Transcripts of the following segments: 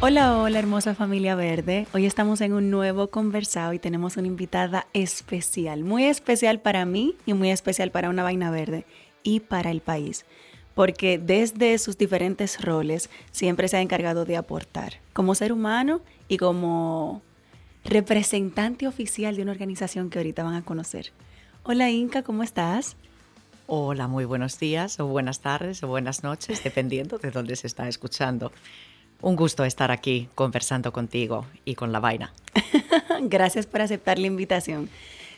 Hola, hola hermosa familia verde. Hoy estamos en un nuevo conversado y tenemos una invitada especial, muy especial para mí y muy especial para una vaina verde y para el país, porque desde sus diferentes roles siempre se ha encargado de aportar como ser humano y como representante oficial de una organización que ahorita van a conocer. Hola Inca, ¿cómo estás? Hola, muy buenos días o buenas tardes o buenas noches, dependiendo de dónde se está escuchando. Un gusto estar aquí conversando contigo y con la vaina. Gracias por aceptar la invitación.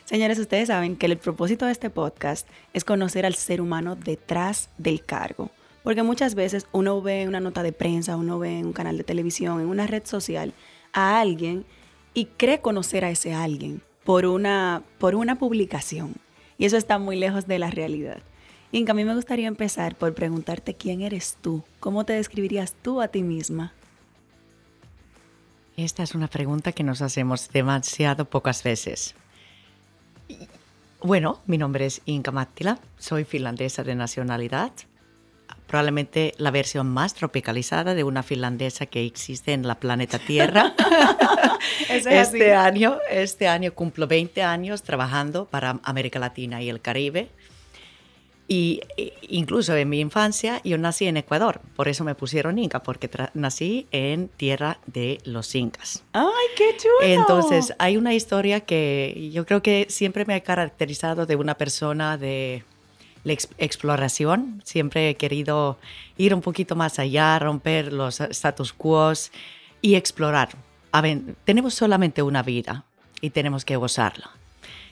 Señores, ustedes saben que el propósito de este podcast es conocer al ser humano detrás del cargo. Porque muchas veces uno ve una nota de prensa, uno ve en un canal de televisión, en una red social, a alguien y cree conocer a ese alguien por una, por una publicación. Y eso está muy lejos de la realidad. Inca, a mí me gustaría empezar por preguntarte quién eres tú, cómo te describirías tú a ti misma. Esta es una pregunta que nos hacemos demasiado pocas veces. Bueno, mi nombre es Inka Mattila, soy finlandesa de nacionalidad, probablemente la versión más tropicalizada de una finlandesa que existe en la planeta Tierra. este, año, este año cumplo 20 años trabajando para América Latina y el Caribe y e, incluso en mi infancia yo nací en Ecuador, por eso me pusieron Inca, porque nací en tierra de los incas. ¡Ay, qué chulo! Entonces hay una historia que yo creo que siempre me ha caracterizado de una persona de la exploración. Siempre he querido ir un poquito más allá, romper los status quo y explorar. A ver, tenemos solamente una vida y tenemos que gozarla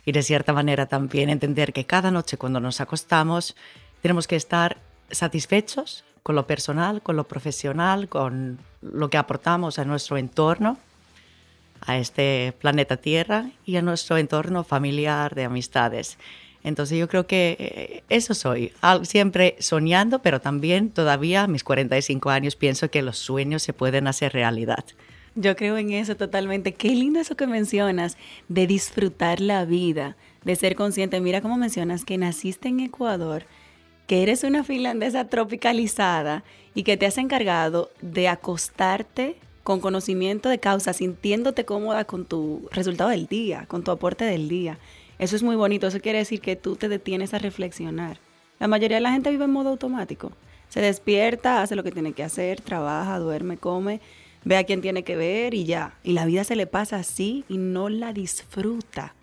y de cierta manera también entender que cada noche cuando nos acostamos tenemos que estar satisfechos con lo personal, con lo profesional, con lo que aportamos a nuestro entorno, a este planeta Tierra y a nuestro entorno familiar de amistades. Entonces yo creo que eh, eso soy, siempre soñando, pero también todavía a mis 45 años pienso que los sueños se pueden hacer realidad. Yo creo en eso totalmente. Qué lindo eso que mencionas, de disfrutar la vida, de ser consciente. Mira cómo mencionas que naciste en Ecuador, que eres una finlandesa tropicalizada y que te has encargado de acostarte con conocimiento de causa, sintiéndote cómoda con tu resultado del día, con tu aporte del día. Eso es muy bonito, eso quiere decir que tú te detienes a reflexionar. La mayoría de la gente vive en modo automático. Se despierta, hace lo que tiene que hacer, trabaja, duerme, come ve a quién tiene que ver y ya. Y la vida se le pasa así y no la disfruta.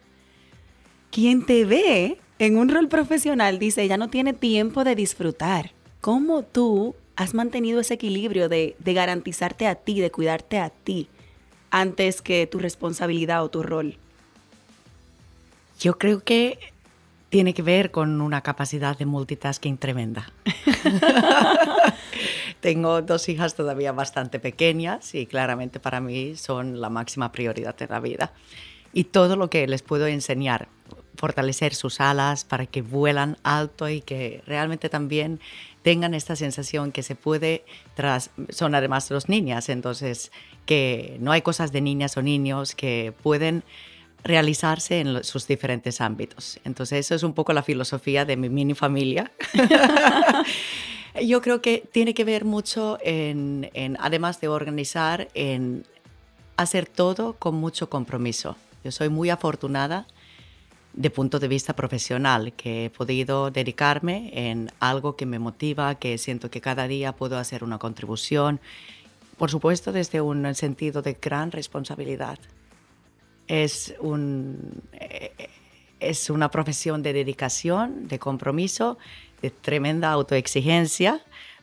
Quien te ve en un rol profesional dice, ya no tiene tiempo de disfrutar. ¿Cómo tú has mantenido ese equilibrio de, de garantizarte a ti, de cuidarte a ti, antes que tu responsabilidad o tu rol? Yo creo que tiene que ver con una capacidad de multitasking tremenda. Tengo dos hijas todavía bastante pequeñas y claramente para mí son la máxima prioridad en la vida. Y todo lo que les puedo enseñar, fortalecer sus alas para que vuelan alto y que realmente también tengan esta sensación que se puede, tras, son además dos niñas, entonces que no hay cosas de niñas o niños que pueden realizarse en sus diferentes ámbitos. Entonces eso es un poco la filosofía de mi mini familia. Yo creo que tiene que ver mucho en, además de organizar, en hacer todo con mucho compromiso. Yo soy muy afortunada de punto de vista profesional, que he podido dedicarme en algo que me motiva, que siento que cada día puedo hacer una contribución, por supuesto desde un sentido de gran responsabilidad. Es un, es una profesión de dedicación, de compromiso, de tremenda autoexigencia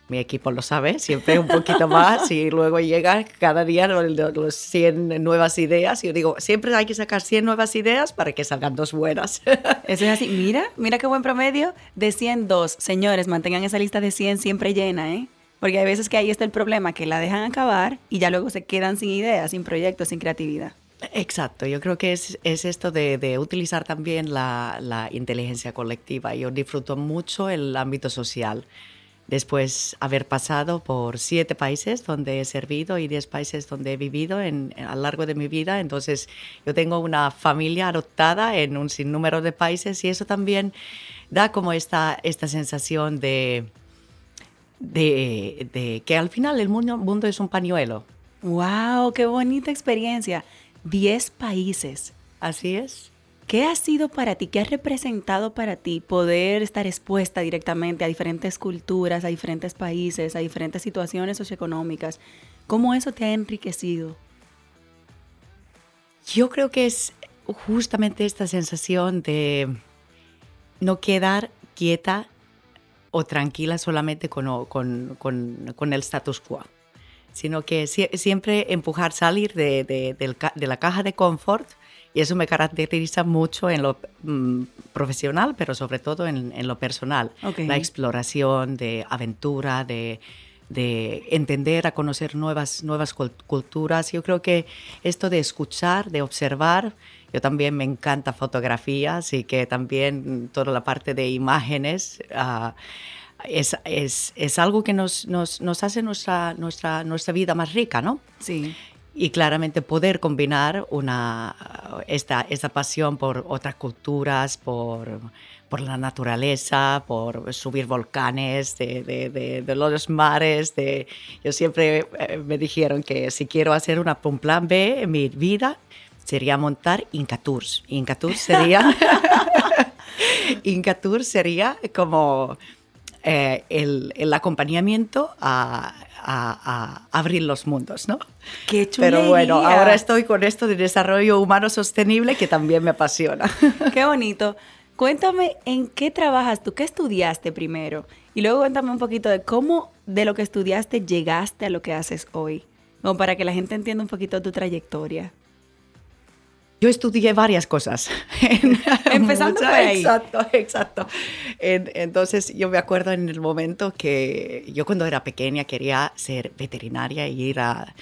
mi equipo lo sabe, siempre un poquito más y luego llega cada día los 100 nuevas ideas y yo digo, siempre hay que sacar 100 nuevas ideas para que salgan dos buenas. Eso es así, mira, mira qué buen promedio de 100, dos. Señores, mantengan esa lista de 100 siempre llena, ¿eh? Porque hay veces que ahí está el problema, que la dejan acabar y ya luego se quedan sin ideas, sin proyectos, sin creatividad. Exacto, yo creo que es, es esto de, utilizar también la, inteligencia colectiva. Yo disfruto mucho el ámbito social después haber pasado por siete países donde he servido y diez países donde he vivido en, a lo largo de mi vida. Entonces, yo tengo una familia adoptada en un sinnúmero de países y eso también da como esta, sensación de, que al final el mundo es un pañuelo. ¡Wow! ¡Qué bonita experiencia! Diez países. Así es. ¿Qué ha sido para ti, qué ha representado para ti poder estar expuesta directamente a diferentes culturas, a diferentes países, a diferentes situaciones socioeconómicas? ¿Cómo eso te ha enriquecido? Yo creo que es justamente esta sensación de no quedar quieta o tranquila solamente con, con, con, el status quo, sino que siempre empujar, salir de, de, de la caja de confort y eso me caracteriza mucho en lo mm, profesional, pero sobre todo en, lo personal. La exploración de aventura, de, de entender, a conocer nuevas, nuevas culturas. Yo creo que esto de escuchar, de observar, yo también me encanta fotografía, así que también toda la parte de imágenes uh, es, es, es, algo que nos, nos, nos, hace nuestra, nuestra, nuestra vida más rica, ¿no? Sí y claramente poder combinar una, esta, esta pasión por otras culturas, por, por la naturaleza, por subir volcanes de, de, de, los mares. De, yo siempre eh, me dijeron que si quiero hacer una, un plan B en mi vida, sería montar Inca Tours. Inca Tours sería, Inca Tours sería como eh, el, el, acompañamiento a, a, abrir los mundos, ¿no? Qué Pero bueno, ahora estoy con esto de desarrollo humano sostenible que también me apasiona. Qué bonito. Cuéntame en qué trabajas tú, qué estudiaste primero y luego cuéntame un poquito de cómo de lo que estudiaste llegaste a lo que haces hoy, como para que la gente entienda un poquito tu trayectoria. Yo estudié varias cosas. Empezando por ahí. Exacto, exacto. entonces yo me acuerdo en el momento que yo cuando era pequeña quería ser veterinaria y ir a,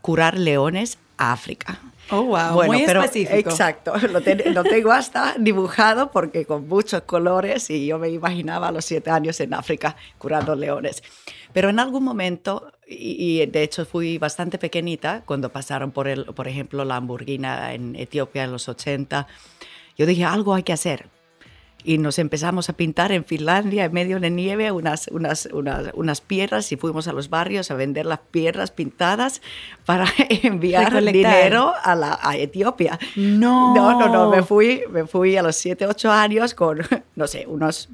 curar leones a África. Oh, wow, muy específico. Exacto, lo, lo, tengo hasta dibujado porque con muchos colores y yo me imaginaba a los siete años en África curando leones. Pero en algún momento, y, de hecho fui bastante pequeñita cuando pasaron por, el, por ejemplo, la hamburguina en Etiopía en los 80, yo dije, algo hay que hacer. Y nos empezamos a pintar en Finlandia, en medio de nieve, unas, unas, unas, unas piedras y fuimos a los barrios a vender las piedras pintadas para enviar dinero a, la, a Etiopía. No. No, no, no, me fui, me fui a los 7, 8 años con, no sé, unos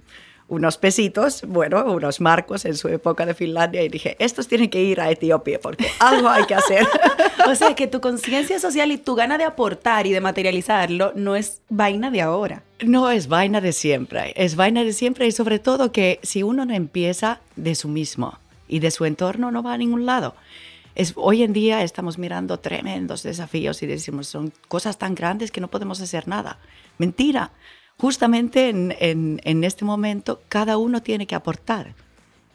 unos pesitos, bueno, unos marcos en su época de Finlandia y dije, estos tienen que ir a Etiopía porque algo hay que hacer. o sea, que tu conciencia social y tu gana de aportar y de materializarlo no es vaina de ahora. No es vaina de siempre, es vaina de siempre y sobre todo que si uno no empieza de su mismo y de su entorno no va a ningún lado. Es, hoy en día estamos mirando tremendos desafíos y decimos, son cosas tan grandes que no podemos hacer nada. Mentira justamente en, este momento cada uno tiene que aportar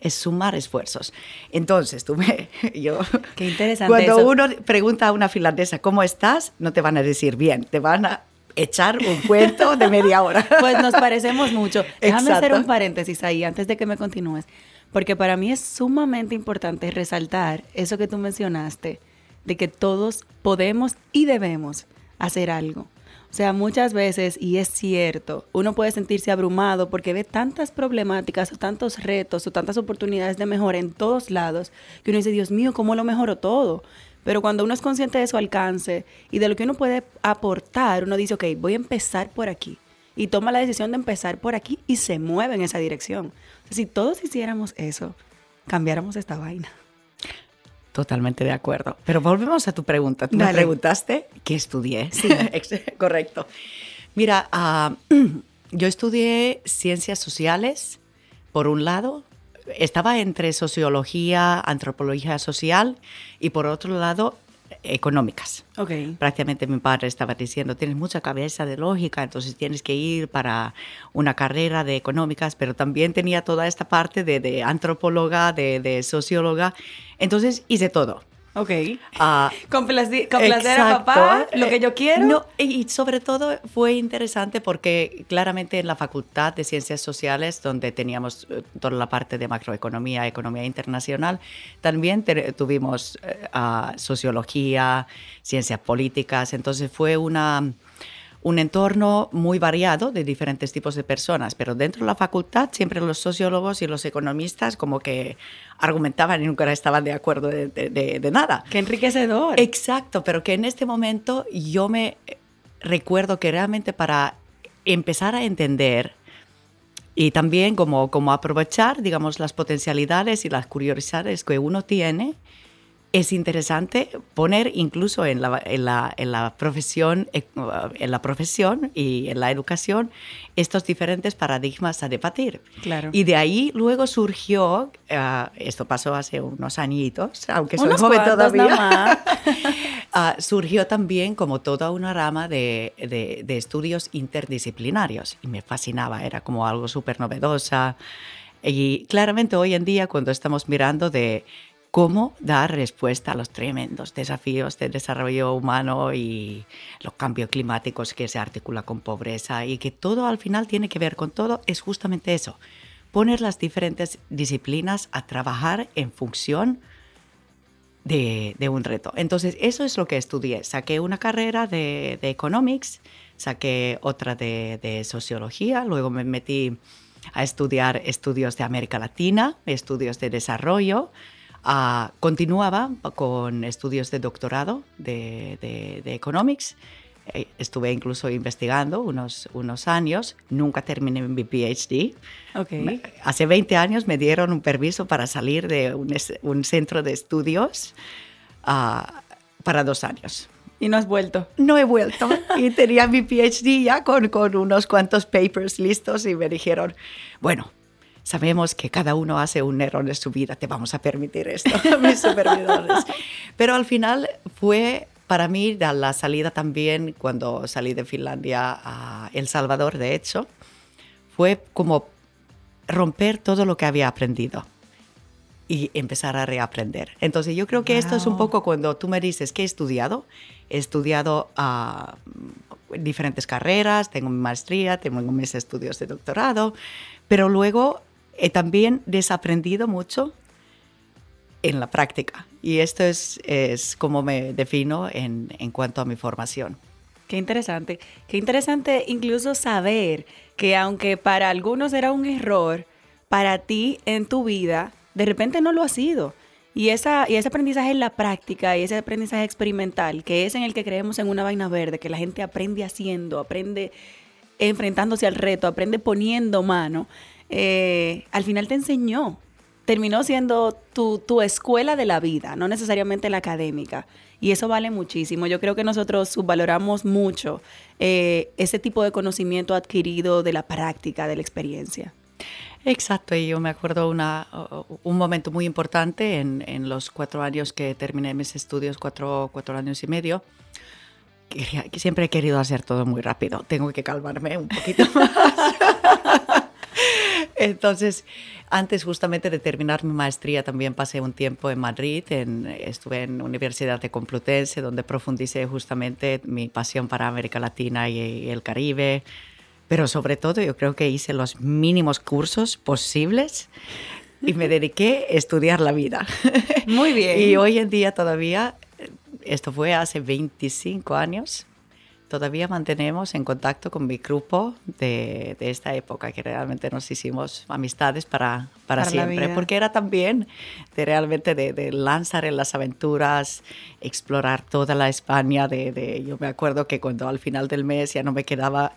es sumar esfuerzos. Entonces, tú me, yo, Qué interesante. Cuando uno pregunta a una finlandesa, ¿cómo estás? No te van a decir bien, te van a echar un cuento de media hora. Pues nos parecemos mucho. Déjame hacer un paréntesis ahí antes de que me continúes, porque para mí es sumamente importante resaltar eso que tú mencionaste, de que todos podemos y debemos hacer algo. O sea, muchas veces, y es cierto, uno puede sentirse abrumado porque ve tantas problemáticas o tantos retos o tantas oportunidades de mejora en todos lados que uno dice, Dios mío, ¿cómo lo mejoro todo? Pero cuando uno es consciente de su alcance y de lo que uno puede aportar, uno dice, ok, voy a empezar por aquí. Y toma la decisión de empezar por aquí y se mueve en esa dirección. si todos hiciéramos eso, cambiáramos esta vaina. Totalmente de acuerdo. Pero volvemos a tu pregunta. Tú me preguntaste qué estudié. Sí, correcto. Mira, ah, yo estudié ciencias sociales, por un lado, estaba entre sociología, antropología social y por otro lado económicas. Okay. Prácticamente mi padre estaba diciendo, tienes mucha cabeza de lógica, entonces tienes que ir para una carrera de económicas, pero también tenía toda esta parte de, de antropóloga, de, de socióloga, entonces hice todo. Ok. Uh, complacer, a papá, lo que yo quiero. No, y sobre todo fue interesante porque claramente en la Facultad de Ciencias Sociales, donde teníamos eh, toda la parte de macroeconomía, economía internacional, también tuvimos uh, sociología, ciencias políticas, entonces fue una un entorno muy variado de diferentes tipos de personas, pero dentro de la facultad siempre los sociólogos y los economistas como que argumentaban y nunca estaban de acuerdo de, nada. Qué enriquecedor. Exacto, pero que en este momento yo me recuerdo que realmente para empezar a entender y también como, como aprovechar, digamos, las potencialidades y las curiosidades que uno tiene, es interesante poner incluso en la, en la, en la, profesión, eh, en la profesión y en la educación estos diferentes paradigmas a debatir. Claro. Y de ahí luego surgió, uh, esto pasó hace unos añitos, aunque soy unos joven todavía, uh, surgió también como toda una rama de, de, de, estudios interdisciplinarios y me fascinaba, era como algo súper novedosa. Y claramente hoy en día cuando estamos mirando de cómo dar respuesta a los tremendos desafíos de desarrollo humano y los cambios climáticos que se articula con pobreza y que todo al final tiene que ver con todo, es justamente eso, poner las diferentes disciplinas a trabajar en función de, un reto. Entonces, eso es lo que estudié. Saqué una carrera de, economics, saqué otra de, de sociología, luego me metí a estudiar estudios de América Latina, estudios de desarrollo, Ah, continuaba con estudios de doctorado de, de, economics. Eh, estuve incluso investigando unos, unos años. Nunca terminé mi PhD. Okay. Hace 20 años me dieron un permiso para salir de un, un centro de estudios uh, para dos años. ¿Y no has vuelto? No he vuelto. y tenía mi PhD ya con, con unos cuantos papers listos y me dijeron, bueno, sabemos que cada uno hace un error en su vida, te vamos a permitir esto, mis supervisores. Pero al final fue para mí la salida también, cuando salí de Finlandia a El Salvador, de hecho, fue como romper todo lo que había aprendido y empezar a reaprender. Entonces yo creo que esto es un poco cuando tú me dices que he estudiado, he estudiado a diferentes carreras, tengo mi maestría, tengo mis estudios de doctorado, pero luego he también desaprendido mucho en la práctica. Y esto es, es como me defino en, en cuanto a mi formación. Qué interesante. Qué interesante incluso saber que aunque para algunos era un error, para ti en tu vida, de repente no lo ha sido. Y, esa, y ese aprendizaje en la práctica y ese aprendizaje experimental, que es en el que creemos en una vaina verde, que la gente aprende haciendo, aprende enfrentándose al reto, aprende poniendo mano, eh, al final te enseñó. Terminó siendo tu, tu, escuela de la vida, no necesariamente la académica. Y eso vale muchísimo. Yo creo que nosotros subvaloramos mucho eh, ese tipo de conocimiento adquirido de la práctica, de la experiencia. Exacto, y yo me acuerdo una, un momento muy importante en, en, los cuatro años que terminé mis estudios, cuatro, cuatro años y medio, que siempre he querido hacer todo muy rápido, tengo que calmarme un poquito más. Entonces, antes justamente de terminar mi maestría, también pasé un tiempo en Madrid, en, estuve en Universidad de Complutense, donde profundicé justamente mi pasión para América Latina y, el Caribe, pero sobre todo yo creo que hice los mínimos cursos posibles y me dediqué a estudiar la vida. Muy bien. y hoy en día todavía, esto fue hace 25 años, todavía mantenemos en contacto con mi grupo de, de, esta época, que realmente nos hicimos amistades para, para, para siempre, porque era también de realmente de, de, lanzar en las aventuras, explorar toda la España, de, de, yo me acuerdo que cuando al final del mes ya no me quedaba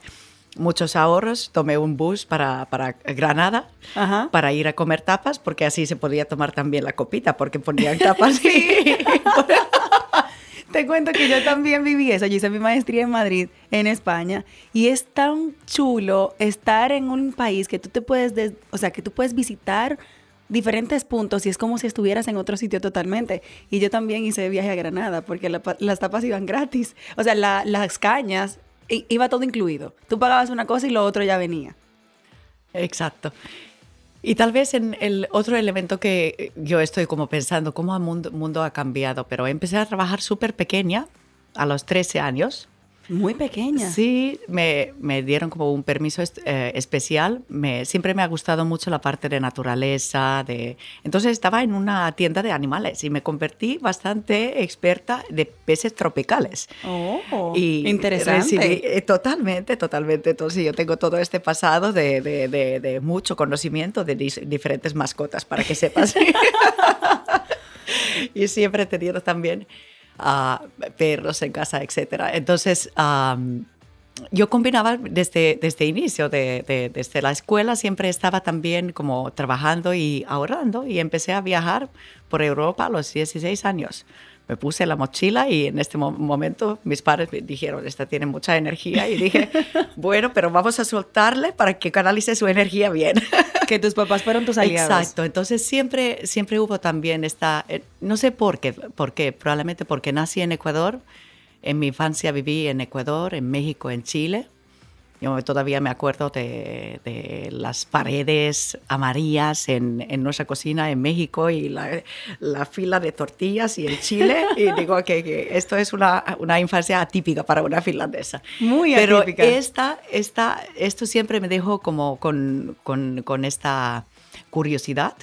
muchos ahorros, tomé un bus para, para Granada Ajá. para ir a comer tapas, porque así se podía tomar también la copita, porque ponían tapas. sí. Te cuento que yo también viví eso. Yo hice mi maestría en Madrid, en España, y es tan chulo estar en un país que tú te puedes, o sea, que tú puedes visitar diferentes puntos y es como si estuvieras en otro sitio totalmente. Y yo también hice viaje a Granada porque las tapas iban gratis. O sea, las cañas, iba todo incluido. Tú pagabas una cosa y lo otro ya venía. Exacto. Y tal vez en el otro elemento que yo estoy como pensando, cómo el mundo, mundo ha cambiado, pero empecé a trabajar súper pequeña, a los 13 años, muy pequeña. Sí, me, me dieron como un permiso eh, especial. Me, siempre me ha gustado mucho la parte de naturaleza. De... Entonces estaba en una tienda de animales y me convertí bastante experta de peces tropicales. Oh, y interesante. Eh, totalmente, totalmente. Entonces yo tengo todo este pasado de, de, de, mucho conocimiento de diferentes mascotas, para que sepas. y siempre he tenido también perros en casa, etc. Entonces, yo combinaba desde, desde inicio, de, desde la escuela, siempre estaba también como trabajando y ahorrando y empecé a viajar por Europa a los 16 años me puse la mochila y en este momento mis padres me dijeron, esta tiene mucha energía y dije, bueno, pero vamos a soltarle para que canalice su energía bien. Que tus papás fueron tus aliados. Exacto, entonces siempre, siempre hubo también esta, eh, no sé por qué, por qué, probablemente porque nací en Ecuador, en mi infancia viví en Ecuador, en México, en Chile yo todavía me acuerdo de, de las paredes amarillas en, en, nuestra cocina en México y la, la, fila de tortillas y en Chile. y digo que, esto es una, una, infancia atípica para una finlandesa. Muy Pero atípica. Esta, esta, esto siempre me dejó como con, con, con esta curiosidad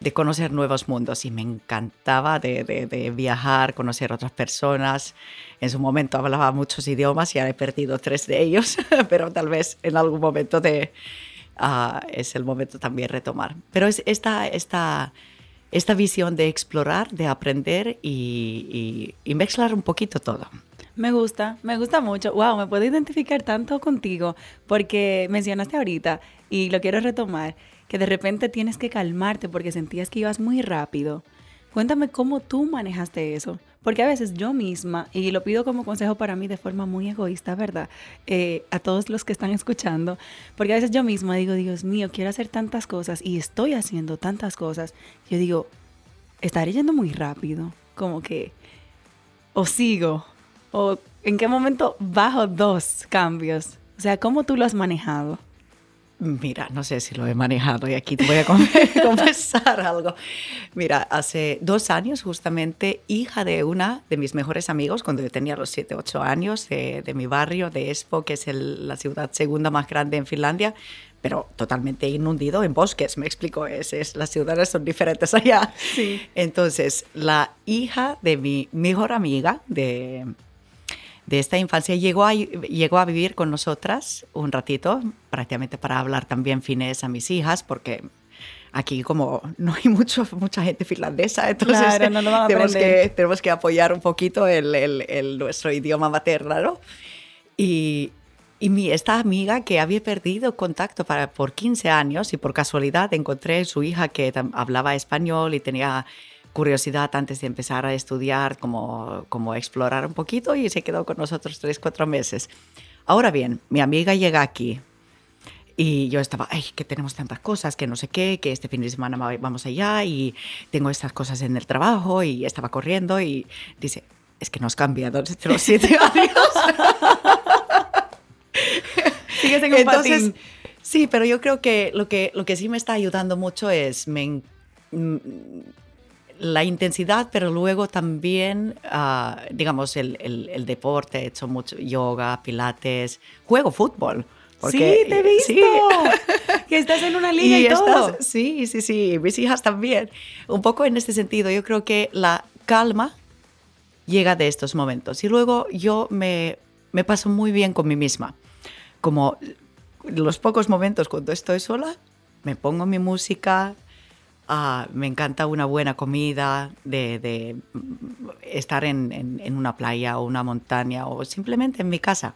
de conocer nuevos mundos y me encantaba de, de, viajar, conocer otras personas. En su momento hablaba muchos idiomas, ya he perdido tres de ellos, pero tal vez en algún momento de, uh, es el momento también retomar. Pero es esta, esta, esta visión de explorar, de aprender y, y, y mezclar un poquito todo. Me gusta, me gusta mucho. Wow, me puedo identificar tanto contigo porque mencionaste ahorita y lo quiero retomar que de repente tienes que calmarte porque sentías que ibas muy rápido. Cuéntame cómo tú manejaste eso, porque a veces yo misma, y lo pido como consejo para mí de forma muy egoísta, ¿verdad? Eh, a todos los que están escuchando, porque a veces yo misma digo, Dios mío, quiero hacer tantas cosas y estoy haciendo tantas cosas. Yo digo, estaré yendo muy rápido, como que, o sigo, o en qué momento bajo dos cambios. O sea, ¿cómo tú lo has manejado? Mira, no sé si lo he manejado y aquí te voy a confesar algo. Mira, hace dos años justamente, hija de una de mis mejores amigos, cuando yo tenía los 7, 8 años, de, mi barrio, de Espoo, que es la ciudad segunda más grande en Finlandia, pero totalmente inundido en bosques, me explico, es, es, las ciudades son diferentes allá. Sí. Entonces, la hija de mi mejor amiga, de de esta infancia. Llegó a, llegó a vivir con nosotras un ratito, prácticamente para hablar también finés a mis hijas, porque aquí como no hay mucho, mucha gente finlandesa, entonces tenemos, que, tenemos que apoyar un poquito el, el, nuestro idioma materno. ¿no? Y, y mi, esta amiga que había perdido contacto para, por 15 años y por casualidad encontré su hija que hablaba español y tenía curiosidad antes de empezar a estudiar, como, como explorar un poquito y se quedó con nosotros tres, cuatro meses. Ahora bien, mi amiga llega aquí y yo estaba, ay, que tenemos tantas cosas, que no sé qué, que este fin de semana vamos allá y tengo estas cosas en el trabajo y estaba corriendo y dice, es que nos cambiado desde los siete años. Sigues en un Entonces, Sí, pero yo creo que lo, que lo que sí me está ayudando mucho es, me, la intensidad, pero luego también, uh, digamos, el, el, el, deporte, he hecho mucho yoga, pilates, juego fútbol. Porque, sí, te he visto. Sí. que estás en una liga y, todo. sí, sí, sí, mis hijas también. Un poco en este sentido, yo creo que la calma llega de estos momentos. Y luego yo me, me paso muy bien con mí misma. Como los pocos momentos cuando estoy sola, me pongo mi música, Ah, me encanta una buena comida, de, estar en, una playa o una montaña o simplemente en mi casa.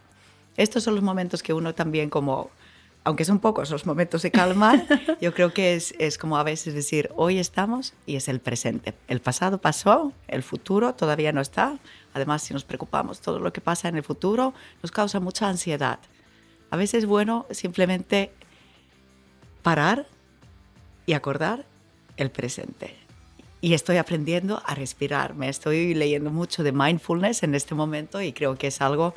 Estos son los momentos que uno también como aunque son pocos los momentos de calma, yo creo que es, es, como a veces decir, hoy estamos y es el presente. El pasado pasó, el futuro todavía no está. Además, si nos preocupamos, todo lo que pasa en el futuro nos causa mucha ansiedad. A veces es bueno simplemente parar y acordar el presente. Y estoy aprendiendo a respirar. Me estoy leyendo mucho de mindfulness en este momento y creo que es algo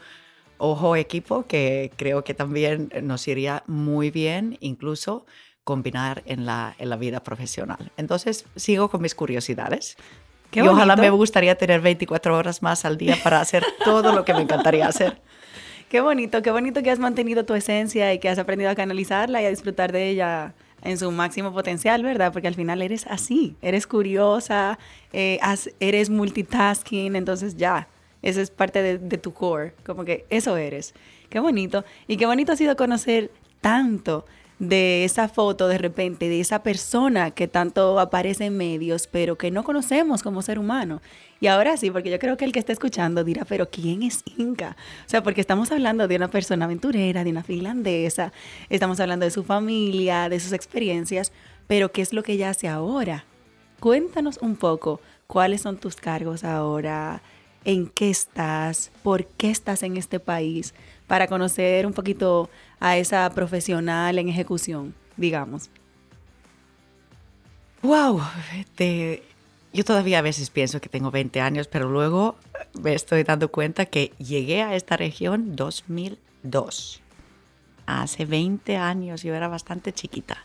ojo equipo que creo que también nos iría muy bien incluso combinar en la, en la vida profesional. Entonces sigo con mis curiosidades. y ojalá me gustaría tener 24 horas más al día para hacer todo lo que me encantaría hacer. Qué bonito, qué bonito que has mantenido tu esencia y que has aprendido a canalizarla y a disfrutar de ella en su máximo potencial, ¿verdad? Porque al final eres así, eres curiosa, eh, eres multitasking, entonces ya, eso es parte de, de, tu core, como que eso eres. Qué bonito. Y qué bonito ha sido conocer tanto de esa foto de repente, de esa persona que tanto aparece en medios, pero que no conocemos como ser humano. Y ahora sí, porque yo creo que el que está escuchando dirá, pero ¿quién es Inca? O sea, porque estamos hablando de una persona aventurera, de una finlandesa, estamos hablando de su familia, de sus experiencias, pero ¿qué es lo que ella hace ahora? Cuéntanos un poco cuáles son tus cargos ahora, en qué estás, por qué estás en este país, para conocer un poquito a esa profesional en ejecución, digamos. Wow, yo todavía a veces pienso que tengo 20 años, pero luego me estoy dando cuenta que llegué a esta región 2002. Hace 20 años, yo era bastante chiquita.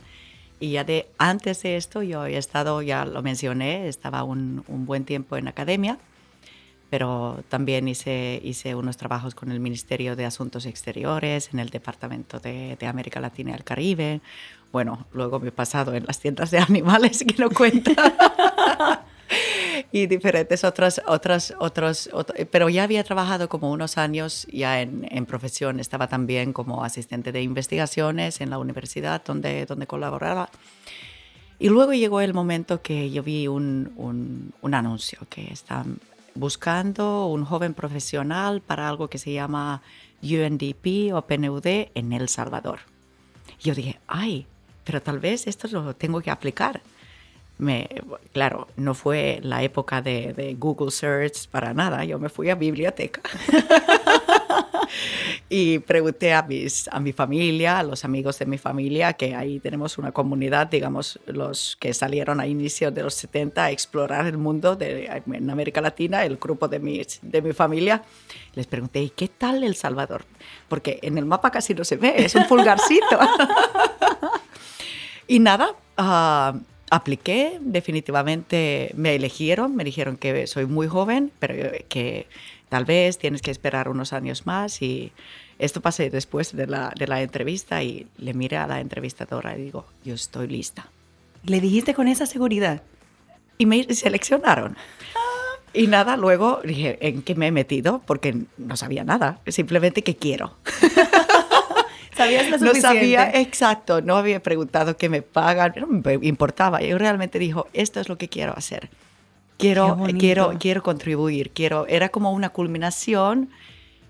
Y ya de antes de esto yo he estado, ya lo mencioné, estaba un, buen tiempo en academia pero también hice, hice unos trabajos con el Ministerio de Asuntos Exteriores, en el Departamento de, de América Latina y el Caribe. Bueno, luego me he pasado en las tiendas de animales que no cuenta. y diferentes otras, otras, otros, pero ya había trabajado como unos años ya en, en, profesión, estaba también como asistente de investigaciones en la universidad donde, donde colaboraba. Y luego llegó el momento que yo vi un, un, un anuncio que está buscando un joven profesional para algo que se llama UNDP o PNUD en El Salvador. yo dije, ay, pero tal vez esto lo tengo que aplicar. Me, claro, no fue la época de, Google Search para nada, yo me fui a biblioteca. y pregunté a, mis, a mi familia, a los amigos de mi familia, que ahí tenemos una comunidad, digamos, los que salieron a inicios de los 70 a explorar el mundo de, en América Latina, el grupo de mi, de mi familia. Les pregunté, ¿y qué tal El Salvador? Porque en el mapa casi no se ve, es un pulgarcito. y nada, uh, apliqué, definitivamente me eligieron, me dijeron que soy muy joven, pero que tal vez tienes que esperar unos años más y esto pasé después de la, de la entrevista y le miré a la entrevistadora y digo, yo estoy lista. ¿Le dijiste con esa seguridad? Y me seleccionaron. Y nada, luego dije, ¿en qué me he metido? Porque no sabía nada, simplemente que quiero. ¿Sabías lo suficiente? No sabía, exacto, no había preguntado qué me pagan, no me importaba. Yo realmente dijo, esto es lo que quiero hacer quiero, quiero, quiero contribuir, quiero, era como una culminación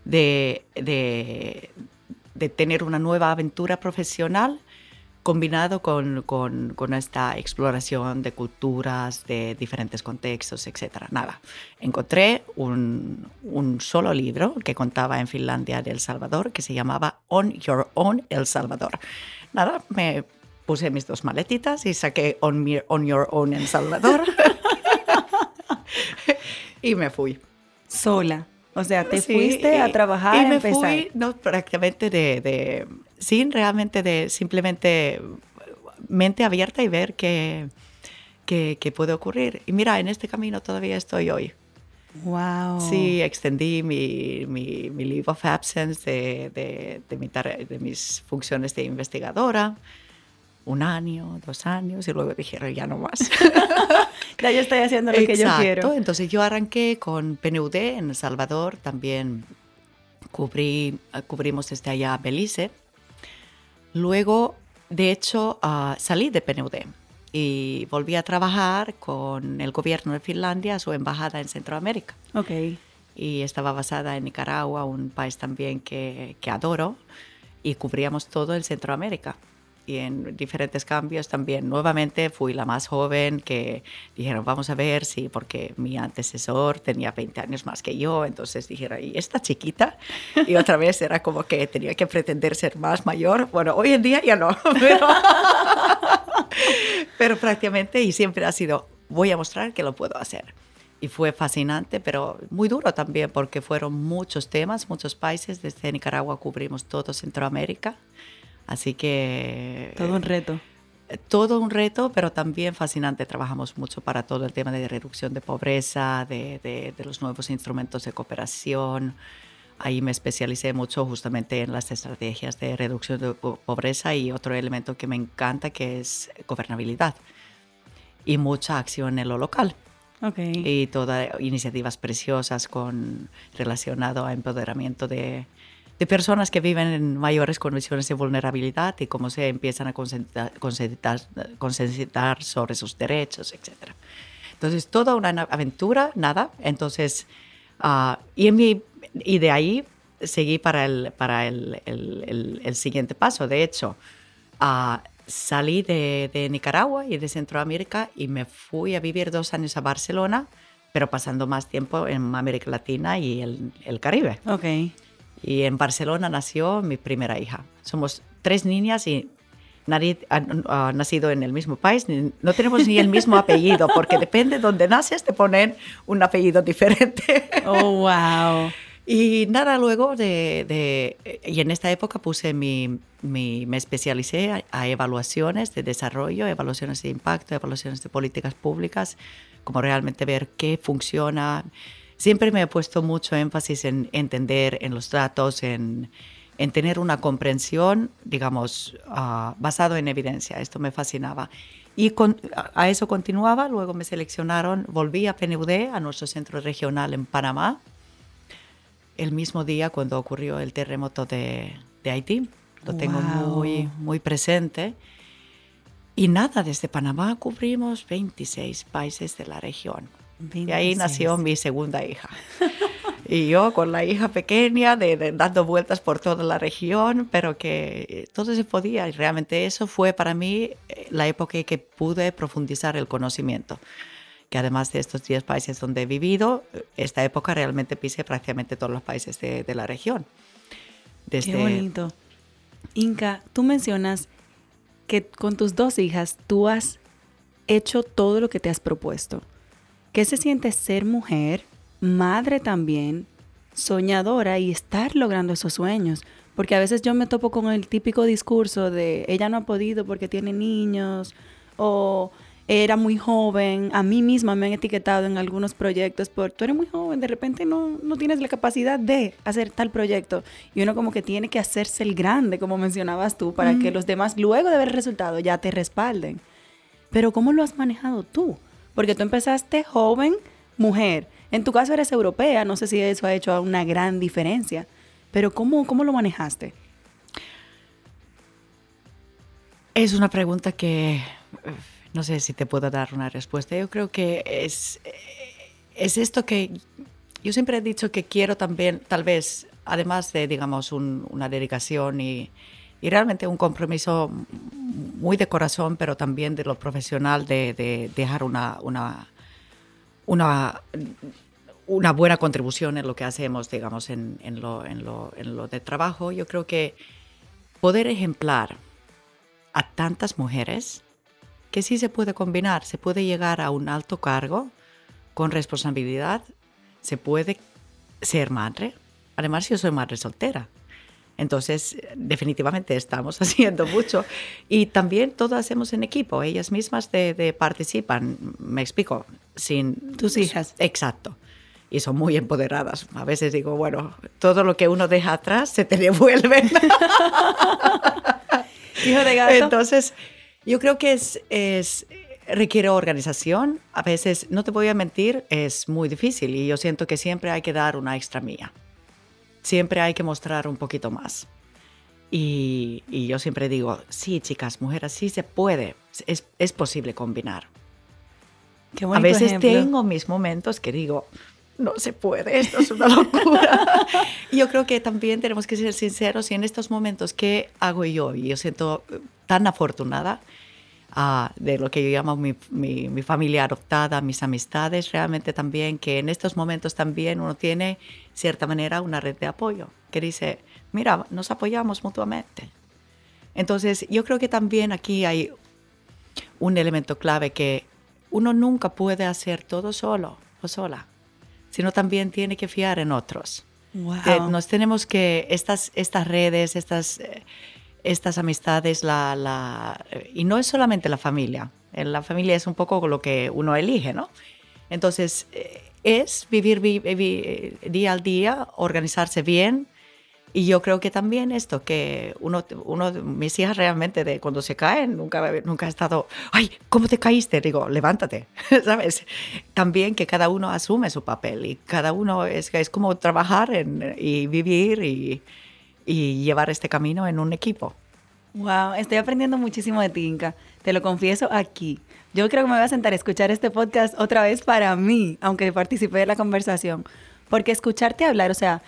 de, de, de tener una nueva aventura profesional combinado con, con, con, esta exploración de culturas, de diferentes contextos, etc. Nada, encontré un, un, solo libro que contaba en Finlandia de El Salvador que se llamaba On Your Own El Salvador. Nada, me puse mis dos maletitas y saqué On, on Your Own El Salvador. y me fui. Sola. O sea, te fuiste a trabajar, y me fui, no, prácticamente de, de, sin realmente de simplemente mente abierta y ver qué, qué, qué, puede ocurrir. Y mira, en este camino todavía estoy hoy. Wow. Sí, extendí mi, mi, mi leave of absence de, de, de, mi de mis funciones de investigadora un año, dos años, y luego dijeron, ya no más. ya yo estoy haciendo lo que yo quiero. Entonces yo arranqué con PNUD en El Salvador, también cubrí, cubrimos desde allá Belice. Luego, de hecho, uh, salí de PNUD y volví a trabajar con el gobierno de Finlandia, su embajada en Centroamérica. Ok. Y estaba basada en Nicaragua, un país también que, que adoro y cubríamos todo el Centroamérica y en diferentes cambios también. Nuevamente fui la más joven que dijeron, vamos a ver si, porque mi antecesor tenía 20 años más que yo, entonces dijeron, ¿y esta chiquita? Y otra vez era como que tenía que pretender ser más mayor. Bueno, hoy en día ya no, pero, pero prácticamente y siempre ha sido, voy a mostrar que lo puedo hacer. Y fue fascinante, pero muy duro también, porque fueron muchos temas, muchos países. Desde Nicaragua cubrimos todo Centroamérica Así que... Todo un reto. Eh, todo un reto, pero también fascinante. Trabajamos mucho para todo el tema de reducción de pobreza, de, de, los nuevos instrumentos de cooperación. Ahí me especialicé mucho justamente en las estrategias de reducción de pobreza y otro elemento que me encanta que es gobernabilidad y mucha acción en lo local. Okay. Y todas iniciativas preciosas con relacionado a empoderamiento de, de personas que viven en mayores condiciones de vulnerabilidad y cómo se empiezan a concientizar sobre sus derechos, etc. Entonces, toda una aventura, nada. Entonces, uh, y, en mi, y de ahí seguí para el, para el, el, el, siguiente paso. De hecho, uh, salí de, de, Nicaragua y de Centroamérica y me fui a vivir dos años a Barcelona, pero pasando más tiempo en América Latina y el, el Caribe. Okay. Y en Barcelona nació mi primera hija. Somos tres niñas y nadie ha, nacido en el mismo país, no tenemos ni el mismo apellido, porque depende de dónde naces, te ponen un apellido diferente. Oh, wow. Y nada, luego de, de, y en esta época puse mi, mi me especialicé a, a, evaluaciones de desarrollo, evaluaciones de impacto, evaluaciones de políticas públicas, como realmente ver qué funciona, siempre me he puesto mucho énfasis en entender, en los datos, en, en tener una comprensión, digamos, uh, basado en evidencia. Esto me fascinaba. Y con, a eso continuaba, luego me seleccionaron, volví a PNUD, a nuestro centro regional en Panamá, el mismo día cuando ocurrió el terremoto de, de Haití. Lo tengo muy, muy presente. Y nada, desde Panamá cubrimos 26 países de la región. Y ahí nació mi segunda hija. y yo con la hija pequeña, de, dando vueltas por toda la región, pero que eh, todo se podía. Y realmente eso fue para mí eh, la época en que pude profundizar el conocimiento. Que además de estos 10 países donde he vivido, eh, esta época realmente pisé prácticamente todos los países de, de la región. Desde... Qué bonito. Inca, tú mencionas que con tus dos hijas tú has hecho todo lo que te has propuesto. ¿Qué se siente ser mujer, madre también, soñadora y estar logrando esos sueños? Porque a veces yo me topo con el típico discurso de ella no ha podido porque tiene niños o era muy joven. A mí misma me han etiquetado en algunos proyectos por tú eres muy joven, de repente no, no tienes la capacidad de hacer tal proyecto. Y uno como que tiene que hacerse el grande, como mencionabas tú, para que los demás luego de ver el resultado ya te respalden. Pero ¿cómo lo has manejado tú? Porque tú empezaste joven, mujer. En tu caso eres europea, no sé si eso ha hecho una gran diferencia. Pero ¿cómo, cómo lo manejaste? Es una pregunta que no sé si te puedo dar una respuesta. Yo creo que es, es esto que yo siempre he dicho que quiero también, tal vez, además de, digamos, una dedicación y, y realmente un compromiso muy de corazón, pero también de lo profesional, de, dejar una, una, una, una, buena contribución en lo que hacemos, digamos, en, en, lo, en, lo, en lo de trabajo. Yo creo que poder ejemplar a tantas mujeres que sí se puede combinar, se puede llegar a un alto cargo con responsabilidad, se puede ser madre. Además, yo soy madre soltera. Entonces, definitivamente estamos haciendo mucho. Y también todo hacemos en equipo. Ellas mismas de, participan, me explico, sin... Tus hijas. Exacto. Y son muy empoderadas. A veces digo, bueno, todo lo que uno deja atrás se te devuelve. Hijo de gato. Entonces, yo creo que es, es requiere organización. A veces, no te voy a mentir, es muy difícil y yo siento que siempre hay que dar una extra mía siempre hay que mostrar un poquito más. Y, yo siempre digo, sí, chicas, mujeres, sí se puede, es, posible combinar. Qué a veces tengo mis momentos que digo, no se puede, esto es una locura. yo creo que también tenemos que ser sinceros y en estos momentos, ¿qué hago yo? Y yo siento tan afortunada uh, de lo que yo llamo mi, mi, mi, familia adoptada, mis amistades, realmente también que en estos momentos también uno tiene, cierta manera, una red de apoyo que dice, mira, nos apoyamos mutuamente. Entonces, yo creo que también aquí hay un elemento clave que uno nunca puede hacer todo solo o sola, sino también tiene que fiar en otros. Wow. nos tenemos que, estas, estas redes, estas, eh, estas amistades, la, la, y no es solamente la familia, en la familia es un poco lo que uno elige, ¿no? Entonces, eh, es vivir, vivir día al día, organizarse bien, y yo creo que también esto, que uno, uno mis hijas realmente de cuando se caen, nunca, nunca ha estado, ay, ¿cómo te caíste? Digo, levántate, ¿sabes? También que cada uno asume su papel y cada uno es, es como trabajar en, y vivir y, y llevar este camino en un equipo. Wow, estoy aprendiendo muchísimo de ti, Inca. Te lo confieso aquí. Yo creo que me voy a sentar a escuchar este podcast otra vez para mí, aunque participé de la conversación. Porque escucharte hablar, o sea,